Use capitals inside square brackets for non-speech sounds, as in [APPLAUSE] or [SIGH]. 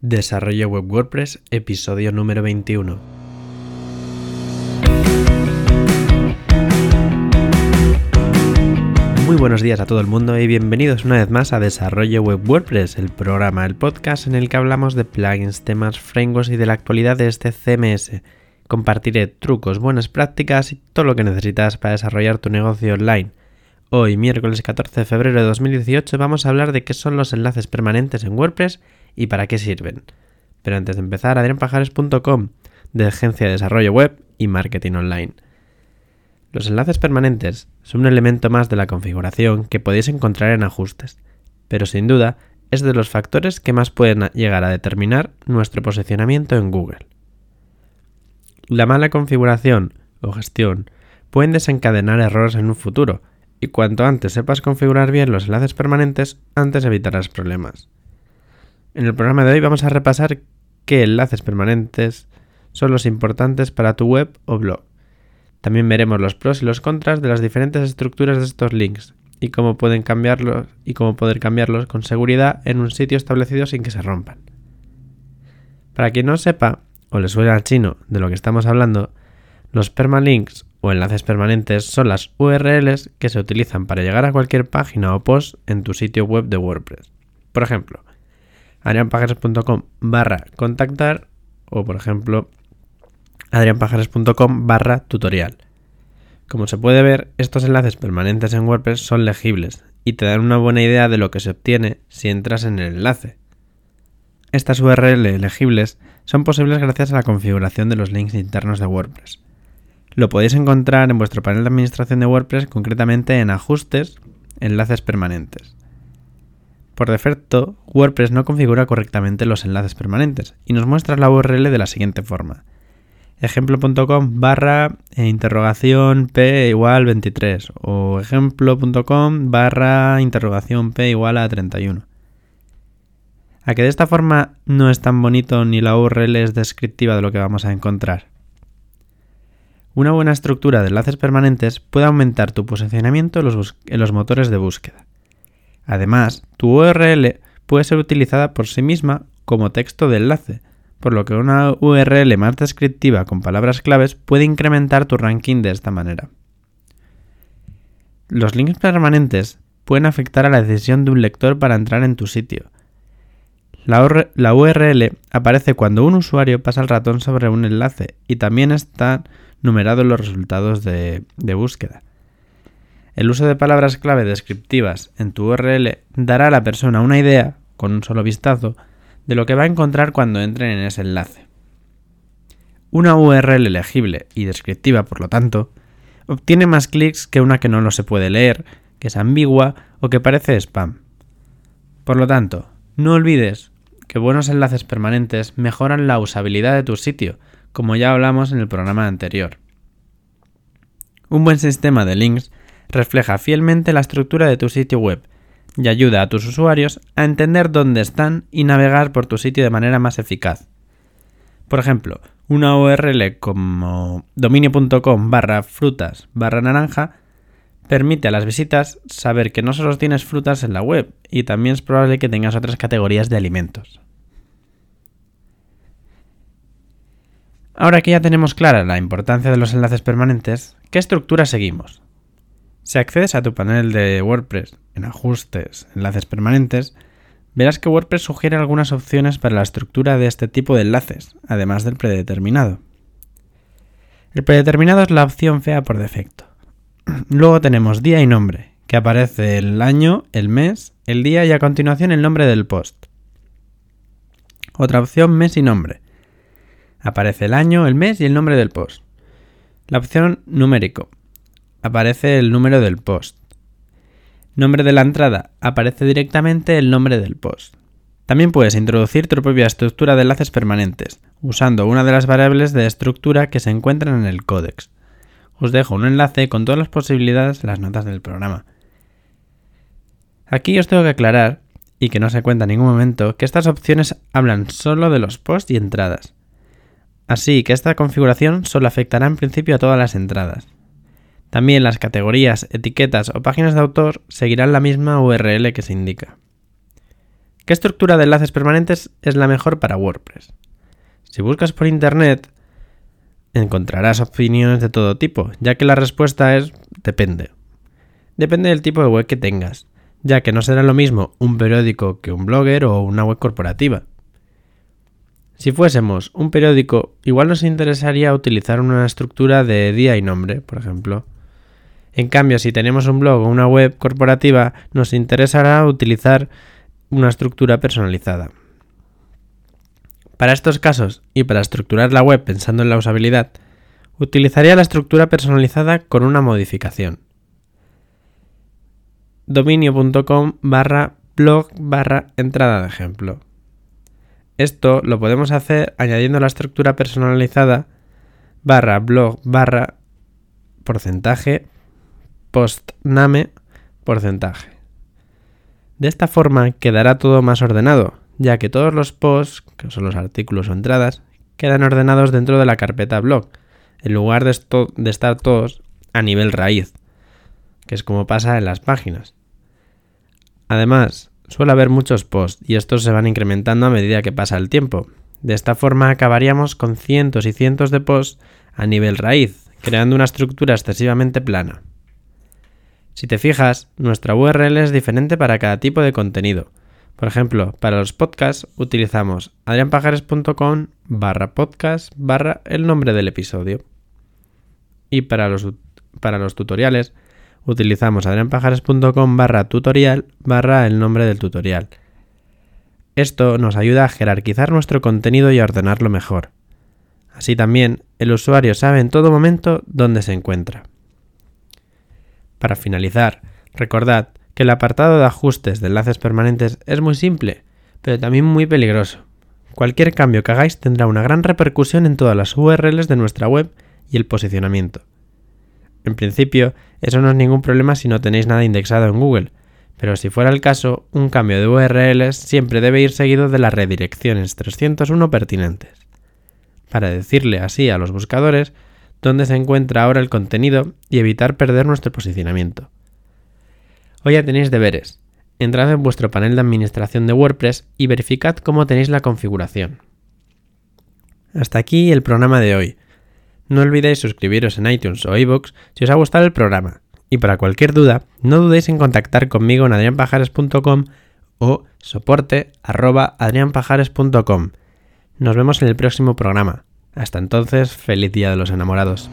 Desarrollo Web WordPress, episodio número 21. Muy buenos días a todo el mundo y bienvenidos una vez más a Desarrollo Web WordPress, el programa, el podcast en el que hablamos de plugins, temas, frameworks y de la actualidad de este CMS. Compartiré trucos, buenas prácticas y todo lo que necesitas para desarrollar tu negocio online. Hoy, miércoles 14 de febrero de 2018, vamos a hablar de qué son los enlaces permanentes en WordPress y para qué sirven. Pero antes de empezar, adrianpajares.com, de Agencia de Desarrollo Web y Marketing Online. Los enlaces permanentes son un elemento más de la configuración que podéis encontrar en ajustes, pero sin duda es de los factores que más pueden llegar a determinar nuestro posicionamiento en Google. La mala configuración o gestión pueden desencadenar errores en un futuro, y cuanto antes sepas configurar bien los enlaces permanentes, antes evitarás problemas. En el programa de hoy vamos a repasar qué enlaces permanentes son los importantes para tu web o blog. También veremos los pros y los contras de las diferentes estructuras de estos links y cómo pueden cambiarlos y cómo poder cambiarlos con seguridad en un sitio establecido sin que se rompan. Para quien no sepa o le suene al chino de lo que estamos hablando, los permalinks o enlaces permanentes son las URLs que se utilizan para llegar a cualquier página o post en tu sitio web de WordPress. Por ejemplo, adrianpajares.com barra contactar o por ejemplo adrianpajares.com barra tutorial. Como se puede ver, estos enlaces permanentes en WordPress son legibles y te dan una buena idea de lo que se obtiene si entras en el enlace. Estas URL legibles son posibles gracias a la configuración de los links internos de WordPress. Lo podéis encontrar en vuestro panel de administración de WordPress, concretamente en Ajustes, Enlaces permanentes. Por defecto, WordPress no configura correctamente los enlaces permanentes y nos muestra la URL de la siguiente forma. ejemplo.com barra interrogación p igual 23 o ejemplo.com barra interrogación p igual a 31. A que de esta forma no es tan bonito ni la URL es descriptiva de lo que vamos a encontrar. Una buena estructura de enlaces permanentes puede aumentar tu posicionamiento en los motores de búsqueda. Además, tu URL puede ser utilizada por sí misma como texto de enlace, por lo que una URL más descriptiva con palabras claves puede incrementar tu ranking de esta manera. Los links permanentes pueden afectar a la decisión de un lector para entrar en tu sitio. La, URL aparece cuando un usuario pasa el ratón sobre un enlace y también están numerados los resultados de búsqueda. El uso de palabras clave descriptivas en tu URL dará a la persona una idea, con un solo vistazo, de lo que va a encontrar cuando entren en ese enlace. Una URL legible y descriptiva, por lo tanto, obtiene más clics que una que no lo se puede leer, que es ambigua o que parece spam. Por lo tanto, no olvides que buenos enlaces permanentes mejoran la usabilidad de tu sitio, como ya hablamos en el programa anterior. Un buen sistema de links refleja fielmente la estructura de tu sitio web y ayuda a tus usuarios a entender dónde están y navegar por tu sitio de manera más eficaz. Por ejemplo, una URL como dominio.com barra frutas barra naranja permite a las visitas saber que no solo tienes frutas en la web y también es probable que tengas otras categorías de alimentos. Ahora que ya tenemos clara la importancia de los enlaces permanentes, ¿qué estructura seguimos? Si accedes a tu panel de WordPress en Ajustes, Enlaces Permanentes, verás que WordPress sugiere algunas opciones para la estructura de este tipo de enlaces, además del predeterminado. El predeterminado es la opción fea por defecto. [CLEARS THROAT] Luego tenemos día y nombre, que aparece el año, el mes, el día y a continuación el nombre del post. Otra opción mes y nombre. Aparece el año, el mes y el nombre del post. La opción numérico aparece el número del post. Nombre de la entrada, aparece directamente el nombre del post. También puedes introducir tu propia estructura de enlaces permanentes, usando una de las variables de estructura que se encuentran en el códex. Os dejo un enlace con todas las posibilidades en las notas del programa. Aquí os tengo que aclarar, y que no se cuenta en ningún momento, que estas opciones hablan solo de los posts y entradas. Así que esta configuración solo afectará en principio a todas las entradas. También las categorías, etiquetas o páginas de autor seguirán la misma URL que se indica. ¿Qué estructura de enlaces permanentes es la mejor para WordPress? Si buscas por internet, encontrarás opiniones de todo tipo, ya que la respuesta es depende. Depende del tipo de web que tengas, ya que no será lo mismo un periódico que un blogger o una web corporativa. Si fuésemos un periódico, igual nos interesaría utilizar una estructura de día y nombre, por ejemplo. En cambio, si tenemos un blog o una web corporativa, nos interesará utilizar una estructura personalizada. Para estos casos y para estructurar la web pensando en la usabilidad, utilizaría la estructura personalizada con una modificación. dominio.com barra blog barra entrada de ejemplo. Esto lo podemos hacer añadiendo la estructura personalizada barra blog barra porcentaje postname porcentaje. De esta forma quedará todo más ordenado, ya que todos los posts, que son los artículos o entradas, quedan ordenados dentro de la carpeta blog, en lugar de, de estar todos a nivel raíz, que es como pasa en las páginas. Además, suele haber muchos posts y estos se van incrementando a medida que pasa el tiempo. De esta forma acabaríamos con cientos y cientos de posts a nivel raíz, creando una estructura excesivamente plana. Si te fijas, nuestra URL es diferente para cada tipo de contenido. Por ejemplo, para los podcasts utilizamos adrianpajares.com barra podcast barra el nombre del episodio. Y para los, para los tutoriales utilizamos adrianpajares.com barra tutorial barra el nombre del tutorial. Esto nos ayuda a jerarquizar nuestro contenido y a ordenarlo mejor. Así también, el usuario sabe en todo momento dónde se encuentra. Para finalizar, recordad que el apartado de ajustes de enlaces permanentes es muy simple, pero también muy peligroso. Cualquier cambio que hagáis tendrá una gran repercusión en todas las URLs de nuestra web y el posicionamiento. En principio, eso no es ningún problema si no tenéis nada indexado en Google, pero si fuera el caso, un cambio de URLs siempre debe ir seguido de las redirecciones 301 pertinentes. Para decirle así a los buscadores dónde se encuentra ahora el contenido y evitar perder nuestro posicionamiento. Hoy ya tenéis deberes. Entrad en vuestro panel de administración de WordPress y verificad cómo tenéis la configuración. Hasta aquí el programa de hoy. No olvidéis suscribiros en iTunes o iVoox si os ha gustado el programa. Y para cualquier duda, no dudéis en contactar conmigo en adrianpajares.com o soporte Nos vemos en el próximo programa. Hasta entonces, feliz Día de los Enamorados.